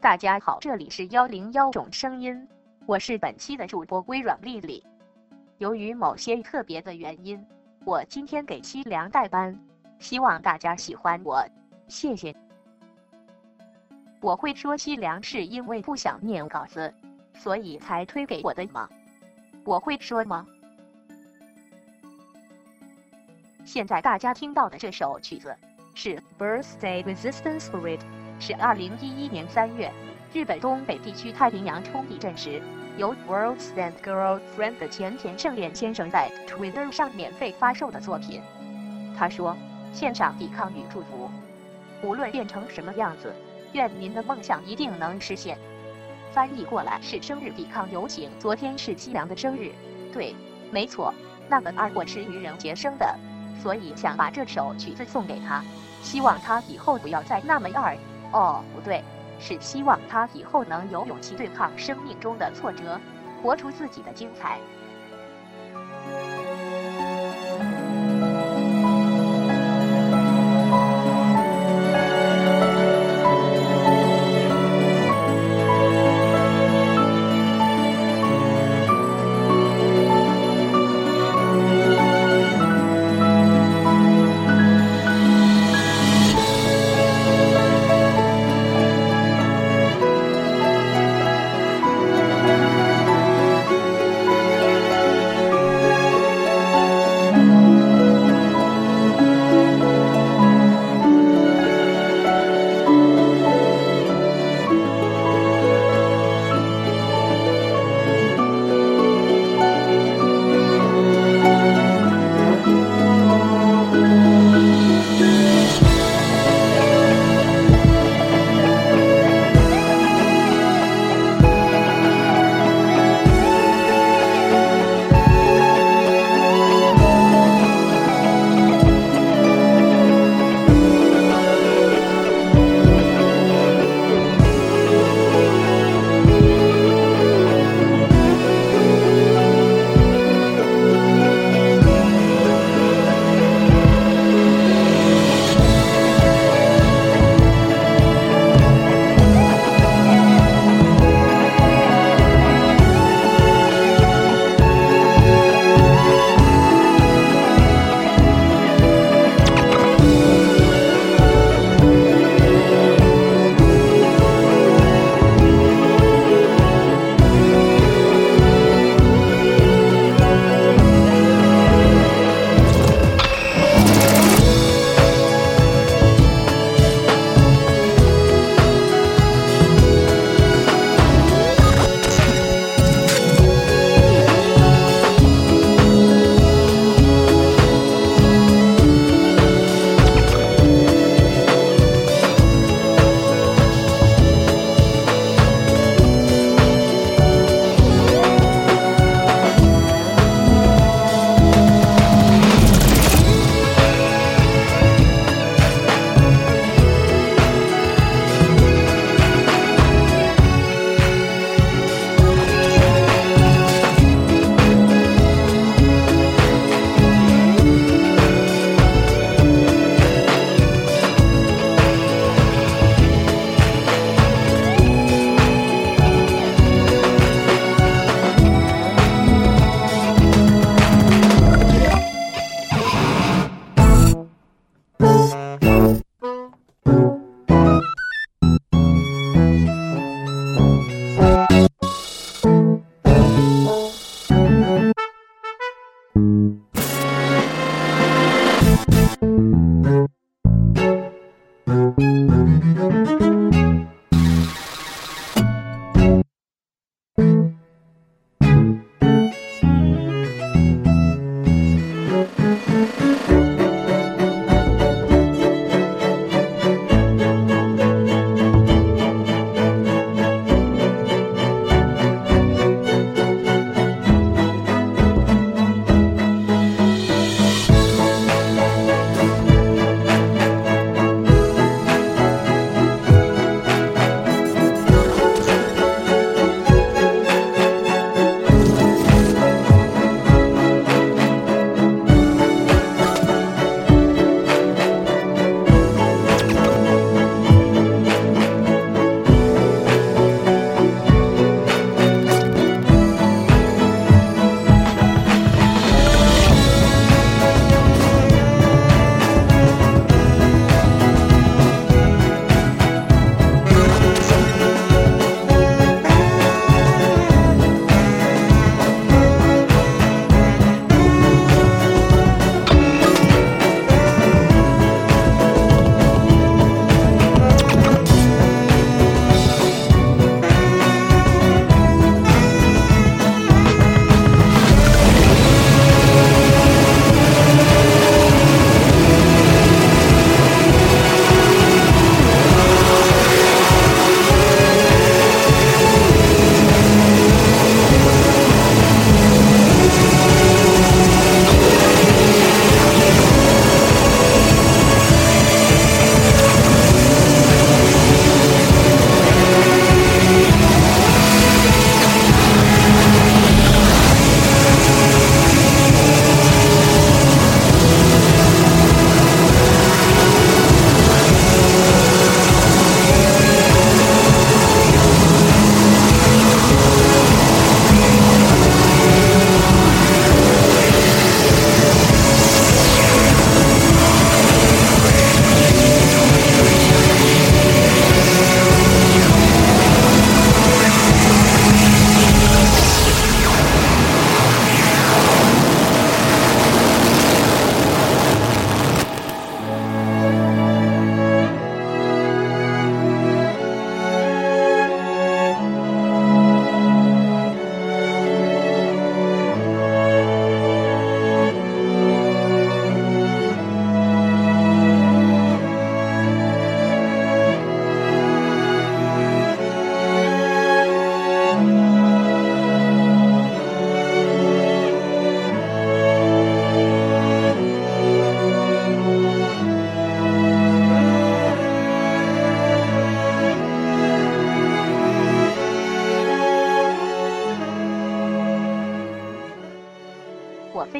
大家好，这里是幺零幺种声音，我是本期的主播微软丽丽。由于某些特别的原因，我今天给西凉代班，希望大家喜欢我，谢谢。我会说西凉是因为不想念稿子，所以才推给我的吗？我会说吗？现在大家听到的这首曲子是 Birthday Resistance Spirit，是二零一一年三月日本东北地区太平洋冲地震时，由 World's and Girlfriend 的前田胜彦先生在 Twitter 上免费发售的作品。他说：“献上抵抗与祝福，无论变成什么样子。”愿您的梦想一定能实现。翻译过来是生日抵抗有请。昨天是西凉的生日，对，没错。那个二我是愚人节生的，所以想把这首曲子送给他，希望他以后不要再那么二。哦，不对，是希望他以后能有勇气对抗生命中的挫折，活出自己的精彩。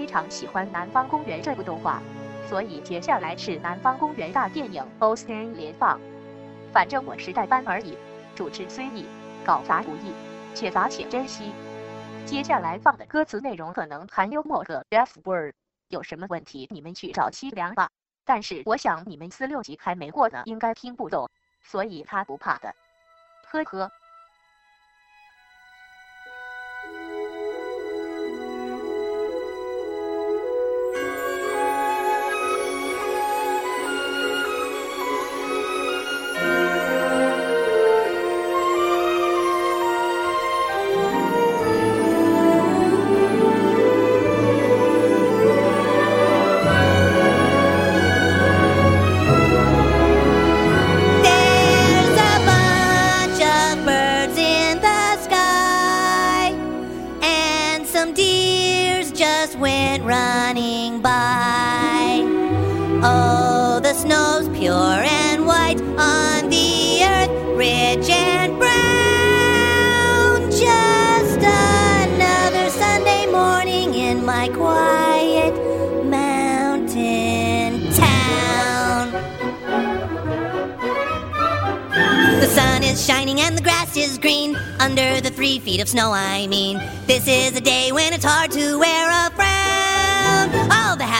非常喜欢《南方公园》这部动画，所以接下来是《南方公园》大电影 o s t n 连放。反正我是代班而已，主持虽易，搞砸不易，且砸且珍惜。接下来放的歌词内容可能含幽默和 F word，有什么问题你们去找西凉吧。但是我想你们四六级还没过呢，应该听不懂，所以他不怕的。呵呵。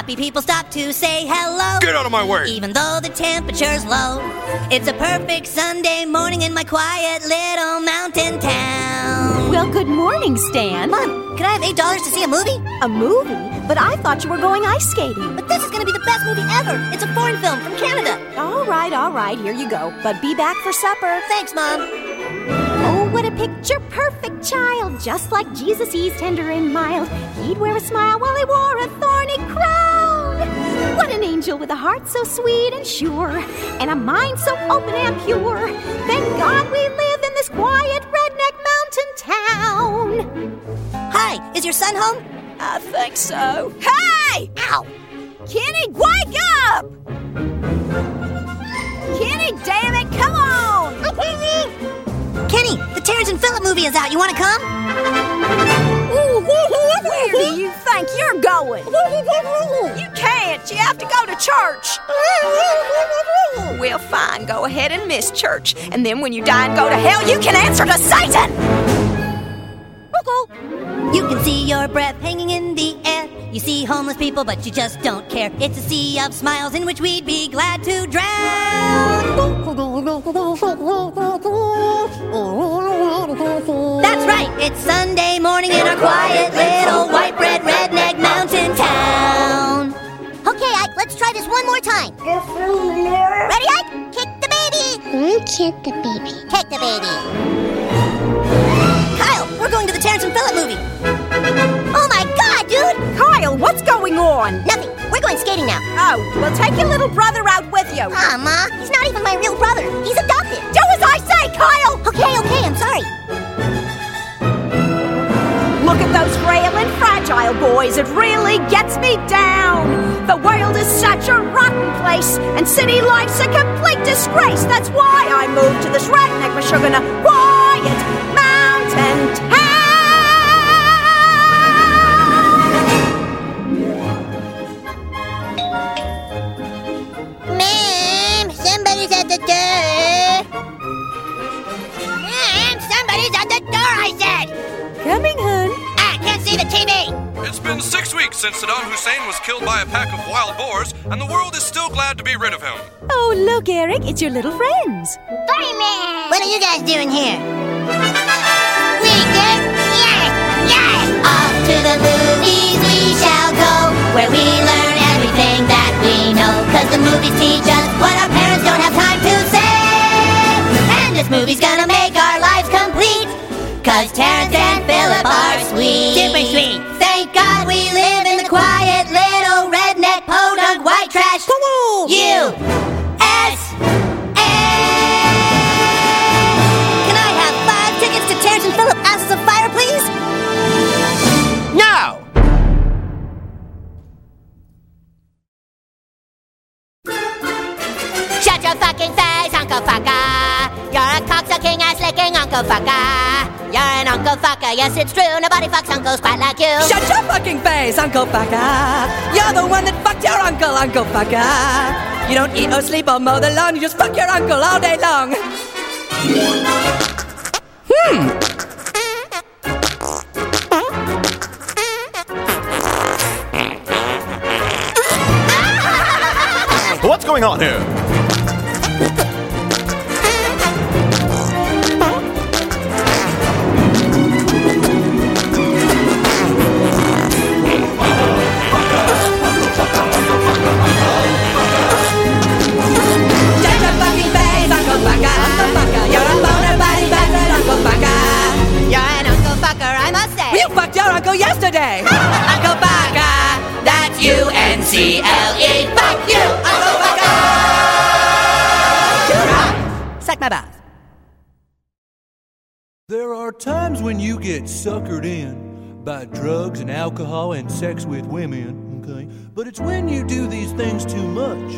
Happy people stop to say hello. Get out of my way! Even though the temperature's low, it's a perfect Sunday morning in my quiet little mountain town. Well, good morning, Stan. Mom, can I have eight dollars to see a movie? A movie? But I thought you were going ice skating. But this is going to be the best movie ever. It's a foreign film from Canada. All right, all right, here you go. But be back for supper. Thanks, Mom. Oh, what a picture perfect child. Just like Jesus, he's tender and mild. He'd wear a smile while he wore a thorny crown. What an angel with a heart so sweet and sure, and a mind so open and pure. Thank God we live in this quiet redneck mountain town. Hi, is your son home? I think so. Hey! Ow! Kenny, wake up! Kenny, damn it, come on! Kenny, the Terrence and Phillip movie is out. You want to come? Where do you think you're going? You can't. You have to go to church. Well, fine. Go ahead and miss church. And then when you die and go to hell, you can answer to Satan! You can see your breath hanging in the air. You see homeless people, but you just don't care. It's a sea of smiles in which we'd be glad to drown. That's right, it's Sunday morning in our quiet little white bread redneck mountain town. Okay, Ike, let's try this one more time. Ready, Ike? Kick the baby. Kick the baby. Kick the baby. Kyle, We're going to the Terrence and Phillip movie. Oh my god, dude! Kyle, what's going on? Nothing. We're going skating now. Oh, well, take your little brother out with you. Ah, uh, Ma. He's not even my real brother. He's adopted. Do as I say, Kyle! Okay, okay, I'm sorry. Look at those frail and fragile boys. It really gets me down. The world is such a rotten place, and city life's a complete disgrace. That's why I moved to this redneck Meshuggah quiet mountain since Saddam Hussein was killed by a pack of wild boars, and the world is still glad to be rid of him. Oh, look, Eric, it's your little friends. Fireman! What are you guys doing here? We did? Yes! Yes! Off to the movies we shall go, where we learn everything that we know. Cause the movies teach us what our parents don't have time to say. And this movie's gonna make our lives complete. Cause Terrence and Phillip are podunk white trash. U S A. Can I have five tickets to Terrence and Phillip Asses of Fire, please? No! Shut your fucking face, Uncle Fucker. You're a cocksucking ass licking Uncle Fucker. You're an Uncle Fucker, yes it's true. Nobody fucks uncles quite like you. Shut your fucking face, Uncle Fucker. You're the one that fucked your uncle, Uncle Fucker. You don't eat or sleep or mow the lawn, you just fuck your uncle all day long. Hmm. What's going on here? Yesterday. Uncle Fucker, that's U N C L E. Fuck you, Uncle Fucker. Suck my bath. There are times when you get suckered in by drugs and alcohol and sex with women, okay? But it's when you do these things too much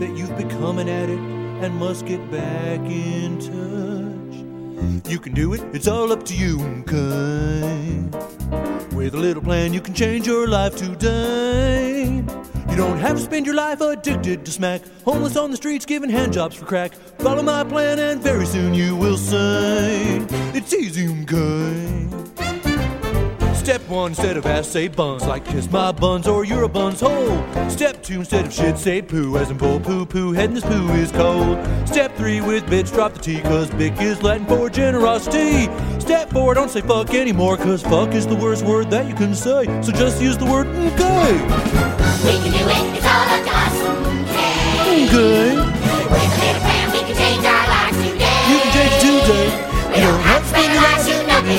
that you've become an addict and must get back in touch. You can do it, it's all up to you, okay? With a little plan, you can change your life today. You don't have to spend your life addicted to smack, homeless on the streets giving handjobs for crack. Follow my plan, and very soon you will say it's easy, okay? Step one, instead of ass, say buns, like kiss my buns or you're a bun's hole. Step two, instead of shit, say poo, as in pull poo poo, head in this poo is cold. Step three, with bitch, drop the T, cause Bic is Latin for generosity. Step four, don't say fuck anymore, cause fuck is the worst word that you can say. So just use the word okay. We can do it, it's all up to us. Okay. Okay. With a little plan, we can change our lives today. You can change it today. You don't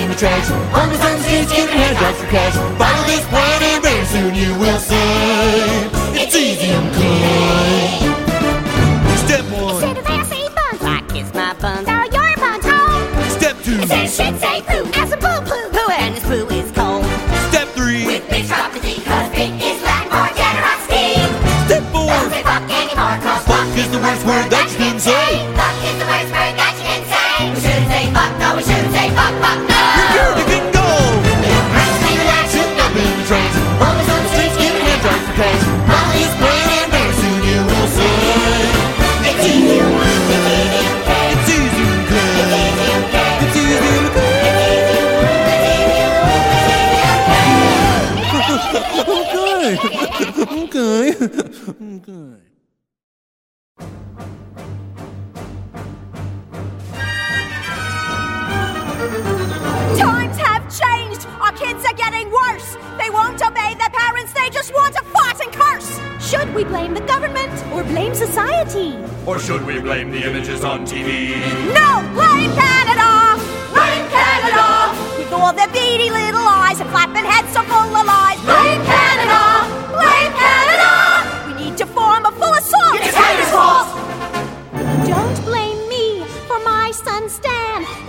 in the trash. Homeless on the streets giving handjobs for cash. Follow this plan and very soon you will say it's easy and good. Step one. Instead of ass, say buns. I kiss my buns. Throw your buns home. Step two. Say shit, say poo. Ass a poo poo. Poo and this poo is cold. Step three. With bitch drop the D, cause big is Latin for generosity. Step four. Don't say fuck anymore, cause fuck is the worst word that Okay. Okay. Okay. Times have changed. Our kids are getting worse. They won't obey their parents. They just want to fight and curse. Should we blame the government or blame society? Or should we blame the images on TV? No, blame Canada! Blame Canada! With all their beady little eyes and flapping heads so full of lies. Blame Canada! Blame Canada!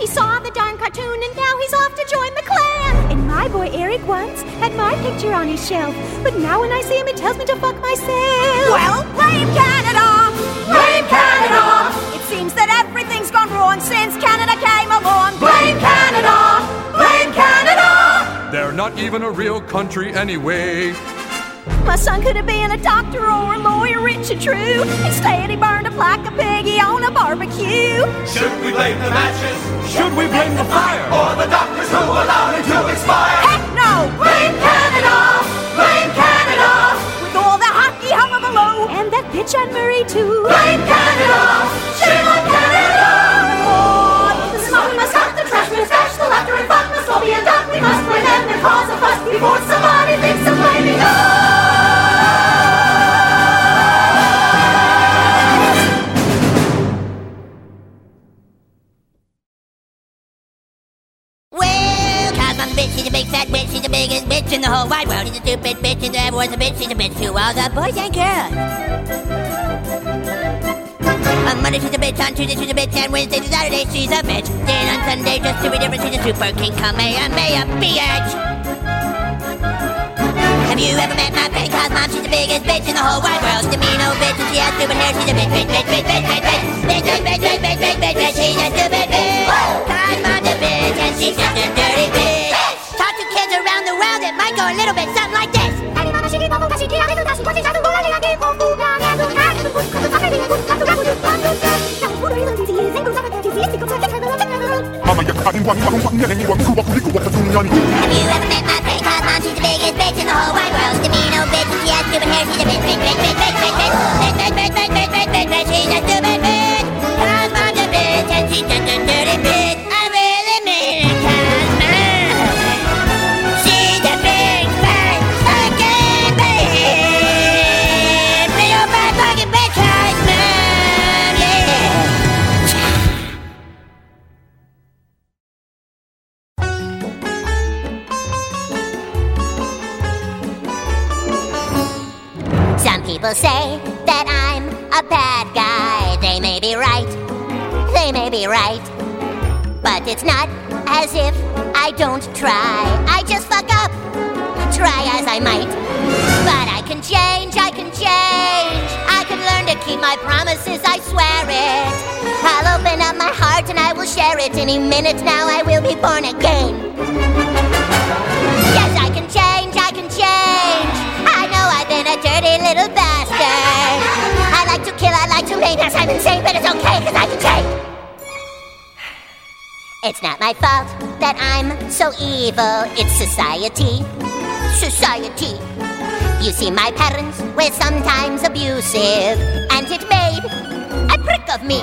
He saw the darn cartoon and now he's off to join the Klan. And my boy Eric once had my picture on his shelf, but now when I see him, it tells me to fuck myself. Well, blame Canada! Blame Canada! It seems that everything's gone wrong since Canada came along. Blame Canada! Blame Canada! They're not even a real country anyway. My son could have been a doctor or a lawyer, rich and true. Instead, he burned up like a piggy on a barbecue. Should we blame the matches? Should we blame the fire? Or the doctors who allowed it to expire? Heck no! Blame Canada! Blame Canada! With all the hockey hullabaloo and that bitch Anne Murray too. Blame Canada! Shame on Canada! Oh, the smoke must cut, the trash must dash, the laughter and fun must all be undone. We must blame them and cause a fuss before somebody thinks of blaming us. The whole wide world. She's a stupid bitch, and everyone's a bitch, she's a bitch to all the boys and girls. On Monday she's a bitch, on Tuesday she's a bitch, and Wednesday to Saturday she's a bitch. Then on Sunday, just to be different, she's a super king, Kamehameha, bitch. Have you ever met my friend Kyle's mom? She's the biggest bitch in the whole wide world. She's a mean old bitch and she has stupid hair. She's a bitch, bitch, bitch, bitch, bitch, bitch, bitch, bitch, bitch, bitch, bitch, bitch, bitch, bitch. She's a stupid bitch. Kyle's mom's a bitch and She's just a dirty bitch. A little bit something like this. Have you ever met my pretty Kyle's mom? She's the biggest bitch in the whole wide world. To me, no bitch, and she has stupid hair. She's a bitch, bitch, bitch, bitch, bitch, bitch, bitch, bitch, bitch, bitch, bitch, bitch, bitch, bitch. She's a stupid bitch. Kyle's mom's a bitch, and she's a right. But it's not as if I don't try. I just fuck up. Try as I might. But I can change, I can change. I can learn to keep my promises, I swear it. I'll open up my heart and I will share it. Any minute now I will be born again. Yes, I can change, I can change. I know I've been a dirty little bastard. I like to kill, I like to make, yes, I'm insane, but it's okay, cause I can change. It's not my fault that I'm so evil, it's society. Society. You see, my parents were sometimes abusive, and it made a prick of me.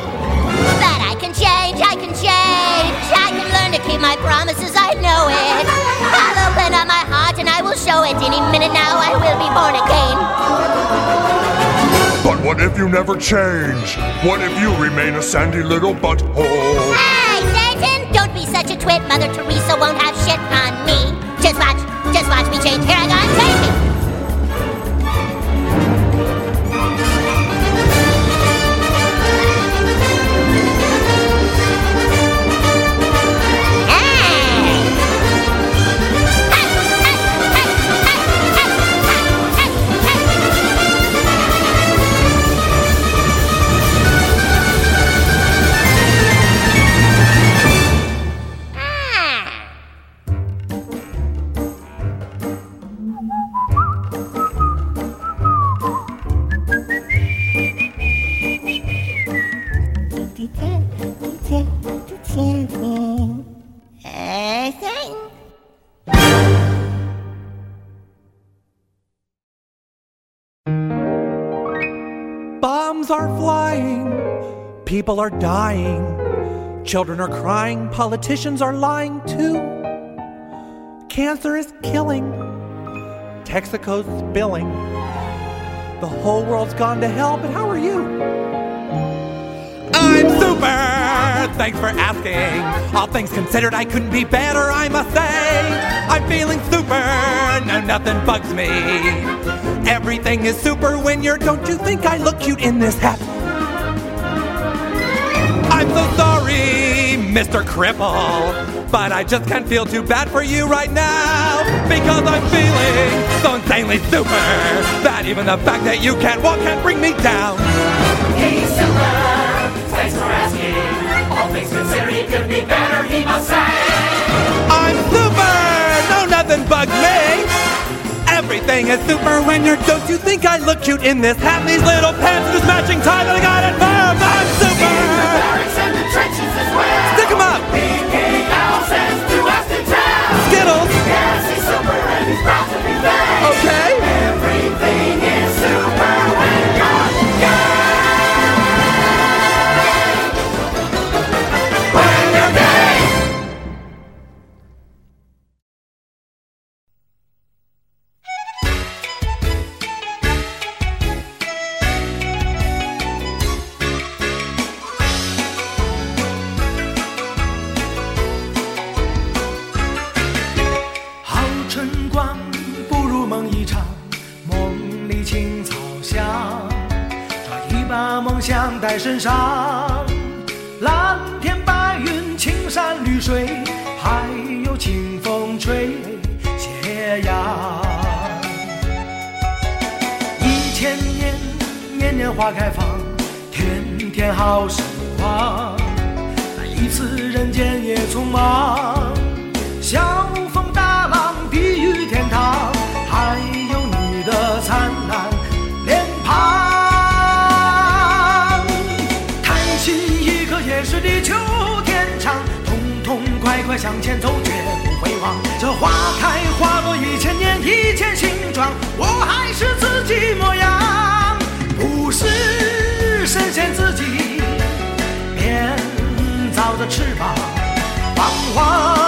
But I can change, I can change. I can learn to keep my promises, I know it. I'll open up my heart and I will show it. Any minute now, I will be born again. But what if you never change? What if you remain a sandy little butthole? Such a twit. Mother Teresa won't have shit on me. Just watch, just watch me change. Here I go, I'm changing. People are dying, children are crying, politicians are lying too. Cancer is killing, Texaco's spilling. The whole world's gone to hell, but how are you? I'm super! Thanks for asking. All things considered, I couldn't be better, I must say. I'm feeling super, no, nothing bugs me. Everything is super when you're. Don't you think I look cute in this hat? I'm so sorry, Mr. Cripple, but I just can't feel too bad for you right now because I'm feeling so insanely super that even the fact that you can't walk can't bring me down. He's super. Thanks for asking. All things considered, he could be better, he must say. I'm super! No, nothing bugs me! Everything is super when you're. Don't you think I look cute in this hat, these little pants, and this matching tie that I got at Mom? I'm super! In the Barracks and the trenches as well. Stick 'em up! Now sends to Weston Town. Skittles! Yes, he's super and he's proud to be there. Okay! 翅膀膀花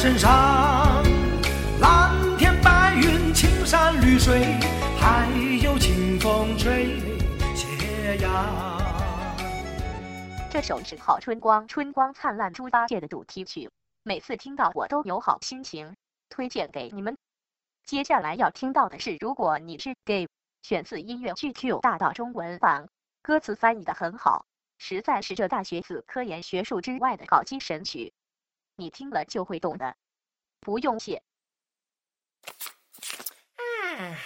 身上。蓝天白云，青山绿水，还有清风吹斜阳。这首是《好春光》，春光灿烂猪八戒的主题曲，每次听到我都有好心情，推荐给你们。接下来要听到的是《如果你是 gay》，选自音乐剧《Q 大道》中文版，歌词翻译的很好，实在是这大学子科研学术之外的搞基神曲，你听了就会懂的。不用谢。啊，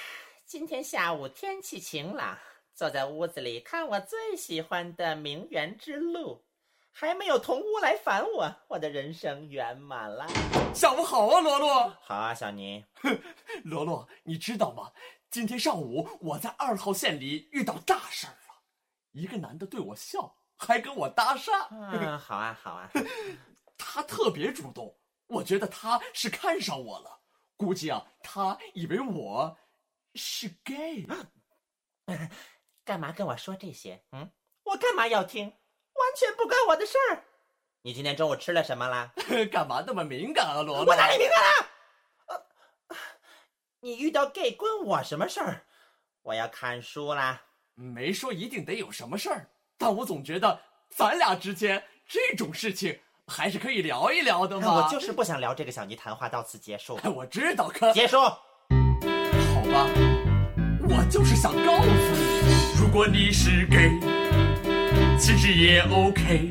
今天下午天气晴朗，坐在屋子里看我最喜欢的《名媛之路》，还没有同屋来烦我，我的人生圆满了。下午好啊，罗罗。好啊，小尼。罗罗，你知道吗？今天上午我在二号线里遇到大事儿了，一个男的对我笑，还跟我搭讪。嗯，好啊，好啊。他特别主动，我觉得他是看上我了。估计啊，他以为我是 gay。干嘛跟我说这些？嗯，我干嘛要听？完全不关我的事儿。你今天中午吃了什么啦？干嘛那么敏感啊，罗罗？我哪里敏感了？呃，你遇到 gay 关我什么事儿？我要看书啦。没说一定得有什么事儿，但我总觉得咱俩之间这种事情还是可以聊一聊的嘛。我就是不想聊这个，小尼谈话到此结束。我知道，可结束。好吧，我就是想告诉你，如果你是 gay，其实也 OK，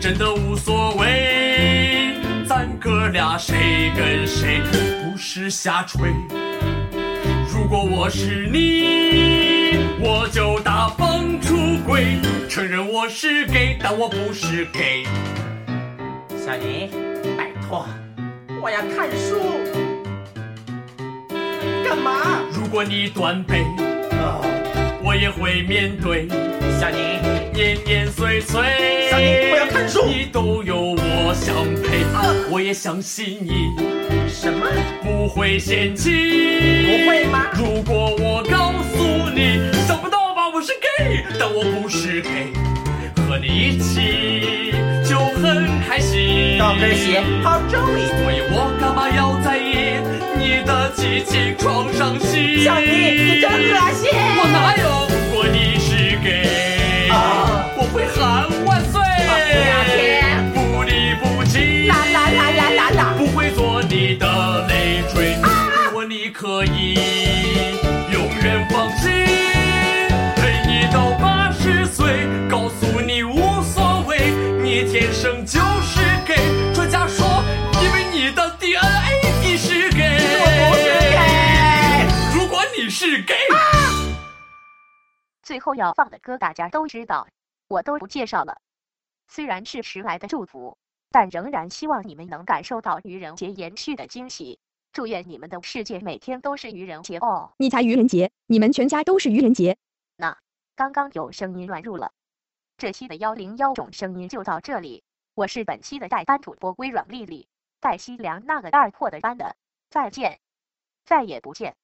真的无所谓，咱哥俩谁跟谁不是瞎吹。如果我是你，我就大方出轨，承认我是 gay，但我不是 gay。小宁，拜托，我要看书。干嘛？如果你断背，我也会面对。小宁，年年岁岁，小尼，我要看书。你都有我相陪，我也相信你。什么？不会嫌弃？不会吗？如果我告诉你，想不到吧，我是但我不是 gay，和你一起就很开心。高跟鞋，好重意。所以我干嘛要在意你的激情创伤心？小尼，你真恶心！我哪有？如果你是 gay，、啊、我会喊万岁！不离不弃，啦啦啦啦啦啦！不会做你的累赘。如果你可以永远放心，最后要放的歌大家都知道，我都不介绍了。虽然是迟来的祝福，但仍然希望你们能感受到愚人节延续的惊喜。祝愿你们的世界每天都是愚人节哦！你才愚人节，你们全家都是愚人节。那刚刚有声音乱入了，这期的幺零幺种声音就到这里。我是本期的代班主播微软丽丽，带西凉那个二货的班的，再见，再也不见。